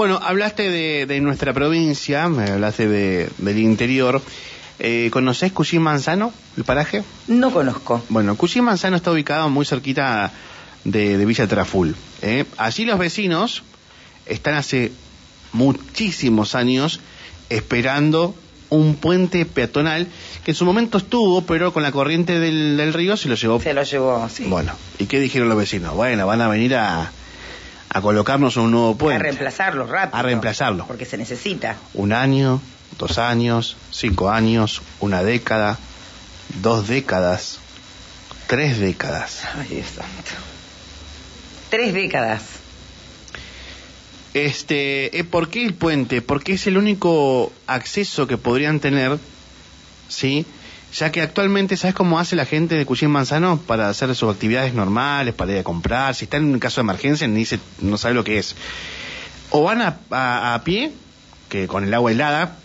Bueno, hablaste de, de nuestra provincia, me hablaste de, del interior. Eh, ¿Conocés Cuchín Manzano, el paraje? No conozco. Bueno, Cuchín Manzano está ubicado muy cerquita de, de Villa Traful. ¿eh? Allí los vecinos están hace muchísimos años esperando un puente peatonal que en su momento estuvo, pero con la corriente del, del río se lo llevó. Se lo llevó, sí. Bueno, ¿y qué dijeron los vecinos? Bueno, van a venir a, a colocarnos un nuevo a puente. reemplazarlo rápido. A reemplazarlo. Porque se necesita. Un año, dos años, cinco años, una década, dos décadas, tres décadas. Ay, Dios santo. Tres décadas. Este, eh, ¿por qué el puente? Porque es el único acceso que podrían tener, ¿sí? Ya que actualmente, ¿sabes cómo hace la gente de Cuchín Manzano para hacer sus actividades normales, para ir a comprar? Si está en un caso de emergencia, ni se, no sabe lo que es. O van a, a- a pie, que con el agua helada,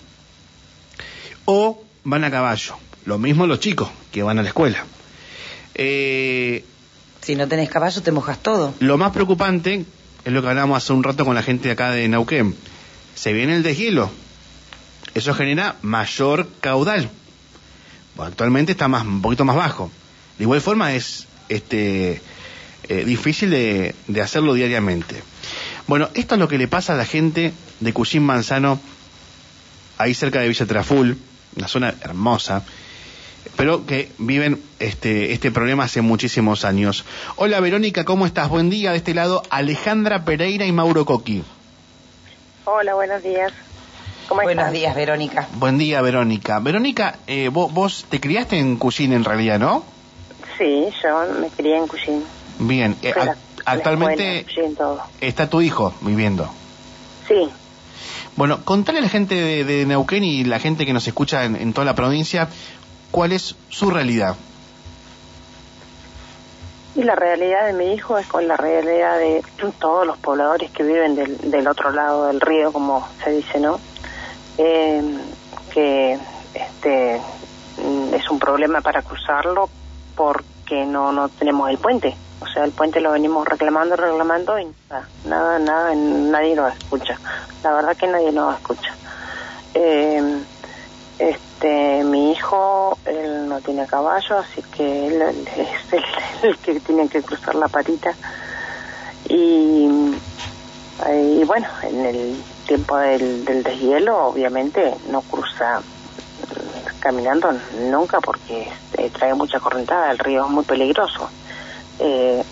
o van a caballo. Lo mismo los chicos que van a la escuela. Eh, Si no tenés caballo, te mojas todo. lo más preocupante es lo que hablábamos hace un rato con la gente de acá de Neuquén. Se viene el deshielo. Eso genera mayor caudal. Actualmente está más, un poquito más bajo. De igual forma es este, eh, difícil de, hacerlo diariamente. Bueno, esto es lo que le pasa a la gente de Cuchín Manzano, ahí cerca de Villa Traful, una zona hermosa, pero que viven este, este problema hace muchísimos años. Hola Verónica, ¿cómo estás? Buen día, de este lado Alejandra Pereira y Mauro Coqui. Hola, buenos días. ¿Cómo Buenos días, Verónica. Buen día Verónica. Verónica, eh, vos, vos te criaste en Cuchín en realidad, ¿no? Sí, yo me crié en Cushing. Bien, eh, la- actualmente escuela, Cushing, está tu hijo viviendo. Sí, Bueno, contale a la gente de, de Neuquén y la gente que nos escucha en, en toda la provincia cuál es su realidad. y la realidad de mi hijo es con la realidad de todos los pobladores que viven del, del otro lado del río, como se dice, ¿no? Eh, que este mm, es un problema para cruzarlo porque no no tenemos el puente. O sea, el puente lo venimos reclamando, reclamando y nada, nada, nada, nadie nos escucha. La verdad que nadie nos escucha. Eh, este, mi hijo, él no tiene caballo, así que él, es el que tiene que cruzar la patita. Y, y bueno, en el tiempo del, del deshielo, obviamente no cruza mm, caminando nunca porque eh, trae mucha correntada, el río es muy peligroso. Eh,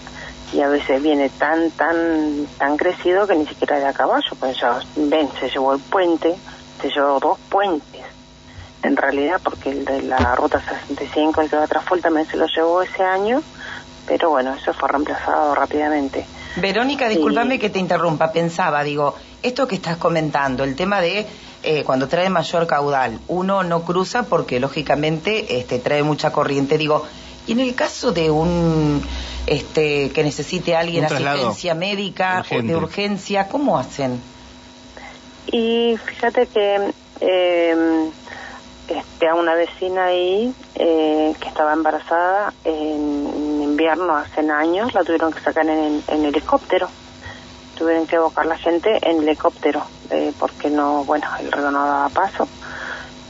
y a veces viene tan, tan, tan crecido que ni siquiera de a caballo, ya ven, se llevó el puente, se llevó dos puentes en realidad, porque el de la ruta 65, el que va a también se lo llevó ese año, pero bueno, eso fue reemplazado rápidamente. Verónica, Sí. discúlpame que te interrumpa. Pensaba, digo, esto que estás comentando, el tema de eh, cuando trae mayor caudal, uno no cruza porque lógicamente este, trae mucha corriente. Digo, y en el caso de un este, que necesite alguien asistencia médica o de urgencia, ¿cómo hacen? Y fíjate que eh, este, a una vecina ahí eh, que estaba embarazada en, hace años, la tuvieron que sacar en, en helicóptero. Tuvieron que evocar la gente en helicóptero eh, porque no, bueno, el río no daba paso.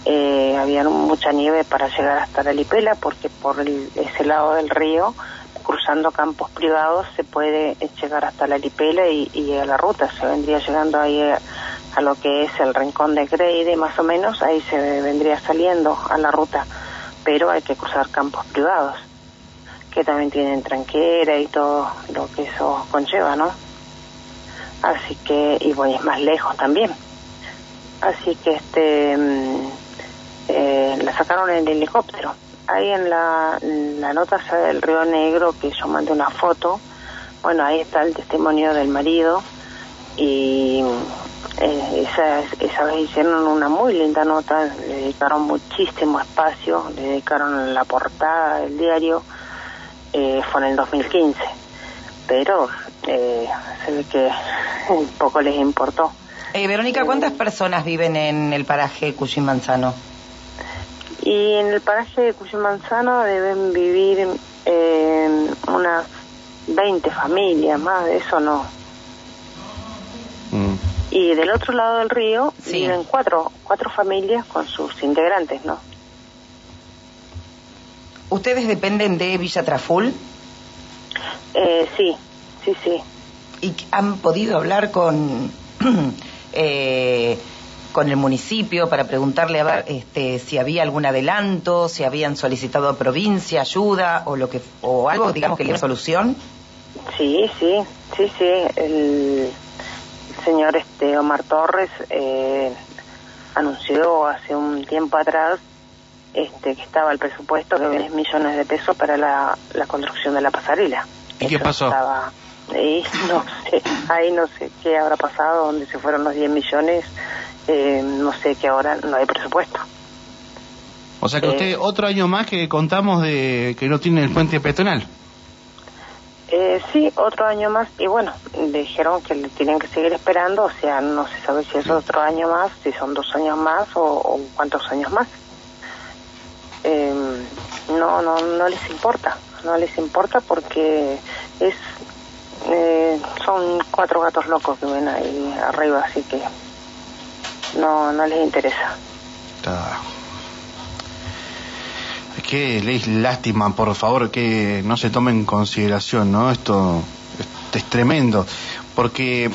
Eh, había mucha nieve para llegar hasta la Lipela porque por el- ese lado del río, cruzando campos privados, se puede eh, llegar hasta la Lipela y, a la ruta. Se vendría llegando ahí a, a lo que es el rincón de Greyde, más o menos, ahí se vendría saliendo a la ruta, pero hay que cruzar campos privados, que también tienen tranquera y todo lo que eso conlleva, ¿no? Así que, y bueno, es más lejos también. Así que este mm, eh, la sacaron en el helicóptero. Ahí en la, en la nota del Río Negro, que yo mandé una foto, bueno, ahí está el testimonio del marido y eh, esa, esa vez hicieron una muy linda nota, le dedicaron muchísimo espacio, le dedicaron la portada del diario, eh, fue en el 2015, pero eh, se ve que poco les importó. Eh, Verónica, ¿cuántas personas viven en el paraje Cushing Manzano? Y en el paraje de Cuyo Manzano deben vivir eh, unas 20 familias, más de eso no. Mm. Y del otro lado del río Sí. viven cuatro, cuatro familias con sus integrantes, ¿no? ¿Ustedes dependen de Villa Traful? Eh, sí, sí, sí. ¿Y han podido hablar con, eh, con el municipio para preguntarle a ver este, si había algún adelanto, si habían solicitado a provincia ayuda o, lo que, o algo, digamos, que le dé solución? Sí, sí, sí, sí. El señor este Omar Torres eh, anunció hace un tiempo atrás este que estaba el presupuesto de 10 millones de pesos para la, la construcción de la pasarela. ¿Y qué pasó? Estaba, y no sé, ahí no sé qué habrá pasado, dónde se fueron los 10 millones, eh, no sé que ahora no hay presupuesto. O sea que Eh. usted, otro año más que contamos de que no tiene el puente peatonal. Eh, sí, otro año más. Y bueno, dijeron que le tienen que seguir esperando. O sea, no se sabe si es otro año más, si son dos años más o, o cuántos años más. No, no, no les importa. No les importa porque es eh, son cuatro gatos locos que ven ahí arriba, así que no, no les interesa. Está. Qué lástima, por favor, que no se tome en consideración, ¿no? Esto, es tremendo, porque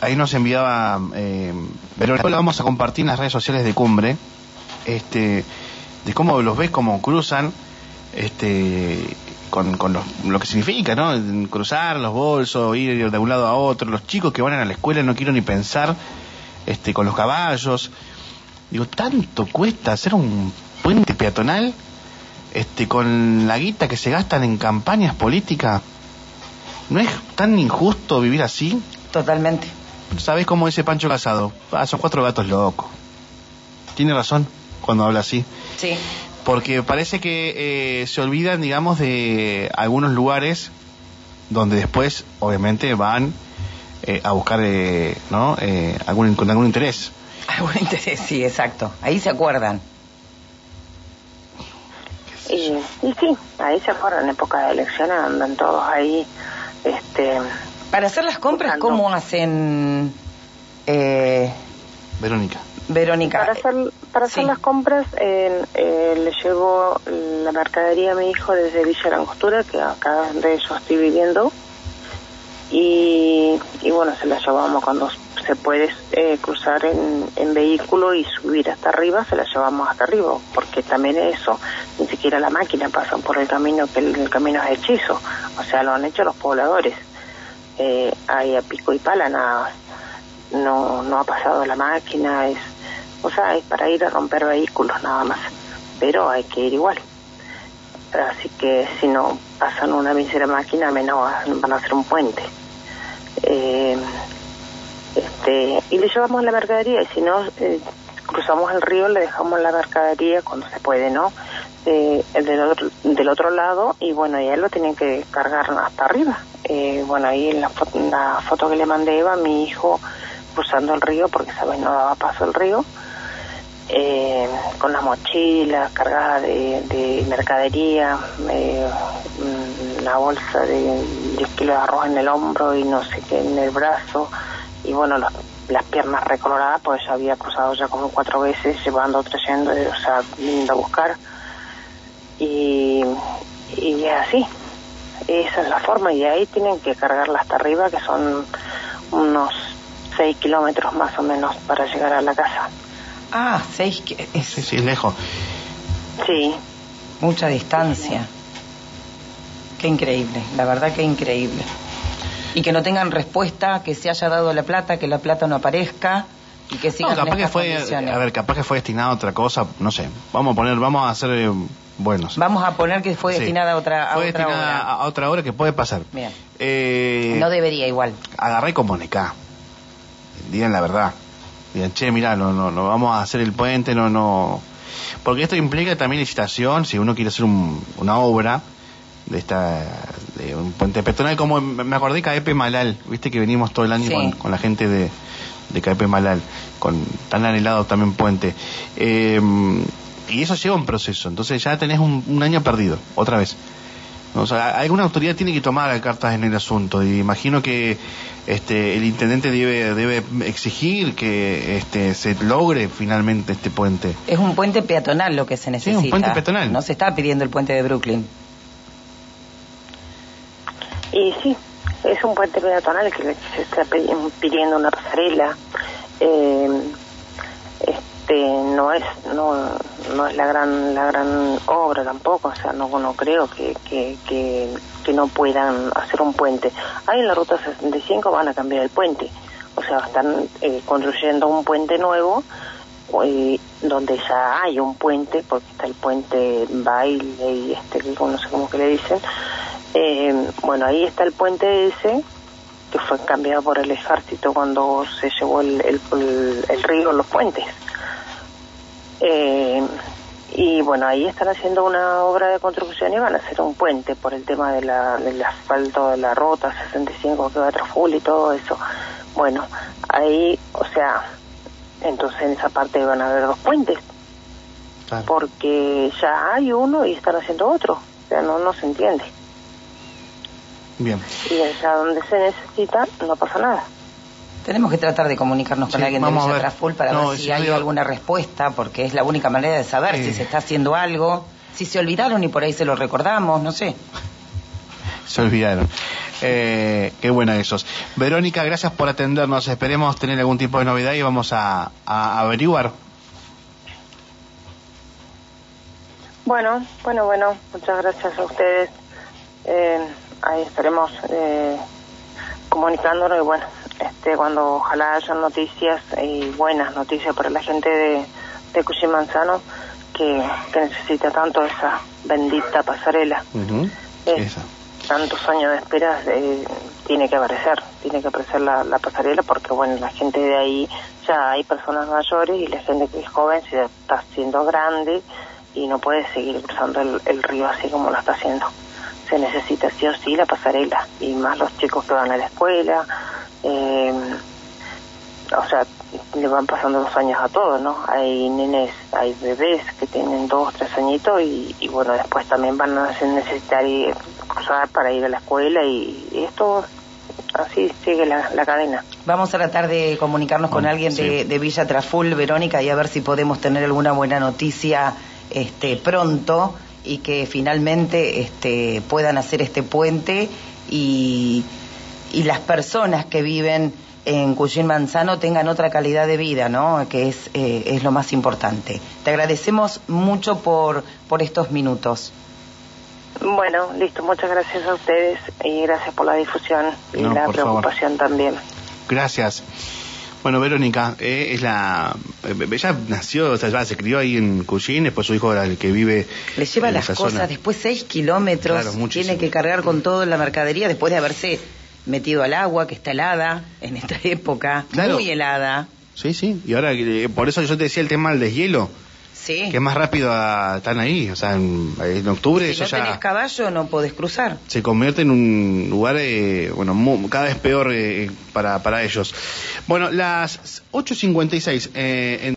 ahí nos enviaba, eh, pero lo vamos a compartir en las redes sociales de Cumbre, este, de cómo los ves, cómo cruzan, este, con, con los- lo que significa, ¿no? Cruzar los bolsos, ir de un lado a otro, los chicos que van a la escuela, no quiero ni pensar, este, con los caballos. Digo, ¿tanto cuesta hacer un puente peatonal este, con la guita que se gastan en campañas políticas? ¿No es tan injusto vivir así? Totalmente. ¿Sabés cómo dice Pancho Casado? Ah, son cuatro gatos locos. Tiene razón cuando habla así. Sí. Porque parece que eh, se olvidan, digamos, de algunos lugares donde después, obviamente, van eh, a buscar, eh, ¿no? Eh, algún, con algún interés. Algún interés, sí, exacto. Ahí se acuerdan. Y, y sí, ahí se fueron en época de elecciones, andan todos ahí, este, Para hacer las compras, Buscando. ¿cómo hacen, eh, Verónica. Verónica? Para hacer, para hacer Sí. las compras eh, eh, le llevo la mercadería a mi hijo desde Villa La Angostura, que acá de eso estoy viviendo. Y, y bueno, se la llevamos cuando se puede eh, cruzar en, en vehículo y subir hasta arriba, se la llevamos hasta arriba, porque también eso, ni siquiera la máquina pasan por el camino, que el, el camino es hechizo, o sea, lo han hecho los pobladores. Eh, ahí a pico y pala nada, no, no ha pasado la máquina, es, o sea, es para ir a romper vehículos nada más, pero hay que ir igual. Así que si no pasan una mísera máquina, menos van a hacer un puente. Eh, este, y le llevamos la mercadería, y si no, eh, cruzamos el río, le dejamos la mercadería cuando se puede, ¿no? Eh, del, otro, del otro lado, y bueno, ya lo tienen que cargar hasta arriba. Eh, bueno, ahí en la, la foto que le mandé Eva, mi hijo cruzando el río, porque sabes, no daba paso el río, eh, con la mochila cargada de, de mercadería, eh, bolsa de 10 kilos de arroz en el hombro y no sé qué en el brazo, y bueno, los- las piernas recoloradas, pues había cruzado ya como cuatro veces, llevando, trayendo, eh, o sea, viniendo a buscar, y, y así, esa es la forma, y ahí tienen que cargarla hasta arriba, que son unos 6 kilómetros más o menos para llegar a la casa. Ah, seis, que- es Sí, lejos. Sí, mucha distancia. Qué increíble, la verdad que increíble. Y que no tengan respuesta, que se haya dado la plata, que la plata no aparezca y que No, sigan en capaz que fue, condiciones. a ver, capaz que fue destinado a otra cosa, no sé. Vamos a poner, vamos a ser eh, buenos. Vamos a poner que fue Sí. destinada a otra, a Fue otra destinada obra. a a otra hora que puede pasar. Bien. Eh, No debería igual. agarré y comunicá. Digan la verdad. Digan, che, mira, no, no, no vamos a hacer el puente, no, no. Porque esto implica también licitación, si uno quiere hacer un- una obra de esta de un puente peatonal, como me acordé KP Malal, viste que venimos todo el año Sí. con, con la gente de, de KP Malal, con tan anhelado también puente. Eh, y eso lleva un proceso, entonces ya tenés un, un año perdido, otra vez. O sea, alguna autoridad tiene que tomar cartas en el asunto y imagino que este, el intendente debe, debe exigir que este, se logre finalmente este puente. Es un puente peatonal lo que se necesita. Sí, un puente peatonal. No se está pidiendo el puente de Brooklyn. Y sí, es un puente peatonal que se está pidiendo una pasarela. Eh, este, no es no, no es la gran la gran obra tampoco, o sea, no, no creo que, que, que, no puedan hacer un puente. Ahí en la ruta 65 van a cambiar el puente, o sea, están eh, construyendo un puente nuevo eh, donde ya hay un puente, porque está el puente baile y este, no sé cómo que le dicen. Eh, bueno, ahí está el puente ese que fue cambiado por el ejército cuando se llevó el, el, el, el río, los puentes. Eh, y bueno, ahí están haciendo una obra de construcción y van a hacer un puente por el tema de la, del asfalto de la ruta 65 que va a Traful y todo eso. Bueno, ahí, o sea, entonces en esa parte van a haber dos puentes. Porque ya hay uno y están haciendo otro. O sea, no, no se entiende. Bien. Y allá donde se necesita no pasa nada. Tenemos que tratar de comunicarnos con alguien de Villa para ver si hay alguna respuesta, porque es la única manera de saber si se está haciendo algo, si se olvidaron y por ahí se lo recordamos, no sé. Se olvidaron. Eh, qué buena esos. Verónica, gracias por atendernos. Esperemos tener algún tipo de novedad y vamos a, averiguar. Bueno, bueno, bueno. Muchas gracias a ustedes. Eh, ahí estaremos eh, comunicándonos y bueno, este, cuando ojalá haya noticias y buenas noticias para la gente de, de Manzano que, necesita tanto esa bendita pasarela. tantos años de espera eh, tiene que aparecer, tiene que aparecer la, pasarela porque bueno, la gente de ahí ya hay personas mayores y la gente que es joven se está haciendo grande y no puede seguir cruzando el, el río así como lo está haciendo. Se necesita sí o sí la pasarela y más los chicos que van a la escuela, eh, o sea, le van pasando los años a todos, ¿no? Hay nenes, hay bebés que tienen dos, tres añitos y, bueno, después también van a necesitar ir, cruzar para ir a la escuela y, esto así sigue la, cadena. Vamos a tratar de comunicarnos con alguien de, de, Villa Traful, Verónica, y a ver si podemos tener alguna buena noticia este, pronto y que finalmente este, puedan hacer este puente y y las personas que viven en Cuyín Manzano tengan otra calidad de vida, ¿no? Que es, eh, es lo más importante. Te agradecemos mucho por, por estos minutos. Bueno, listo, muchas gracias a ustedes y gracias por la difusión y la preocupación también. Gracias. Bueno, Verónica, eh, es la. Eh, ella nació, o sea, ya se crió ahí en Cuyín, después su hijo era el que vive. Le lleva las cosas, después seis kilómetros, tiene que cargar con todo la mercadería después de haberse metido al agua, que está helada en esta época, muy helada. Sí, sí, y ahora, eh, por eso yo te decía el tema del deshielo. Sí. Que más rápido están ahí, o sea, en, octubre si no tenés caballo no podés cruzar. Se convierte en un lugar, eh, bueno, cada vez peor eh, para, para ellos. Bueno, las 8.56 eh, en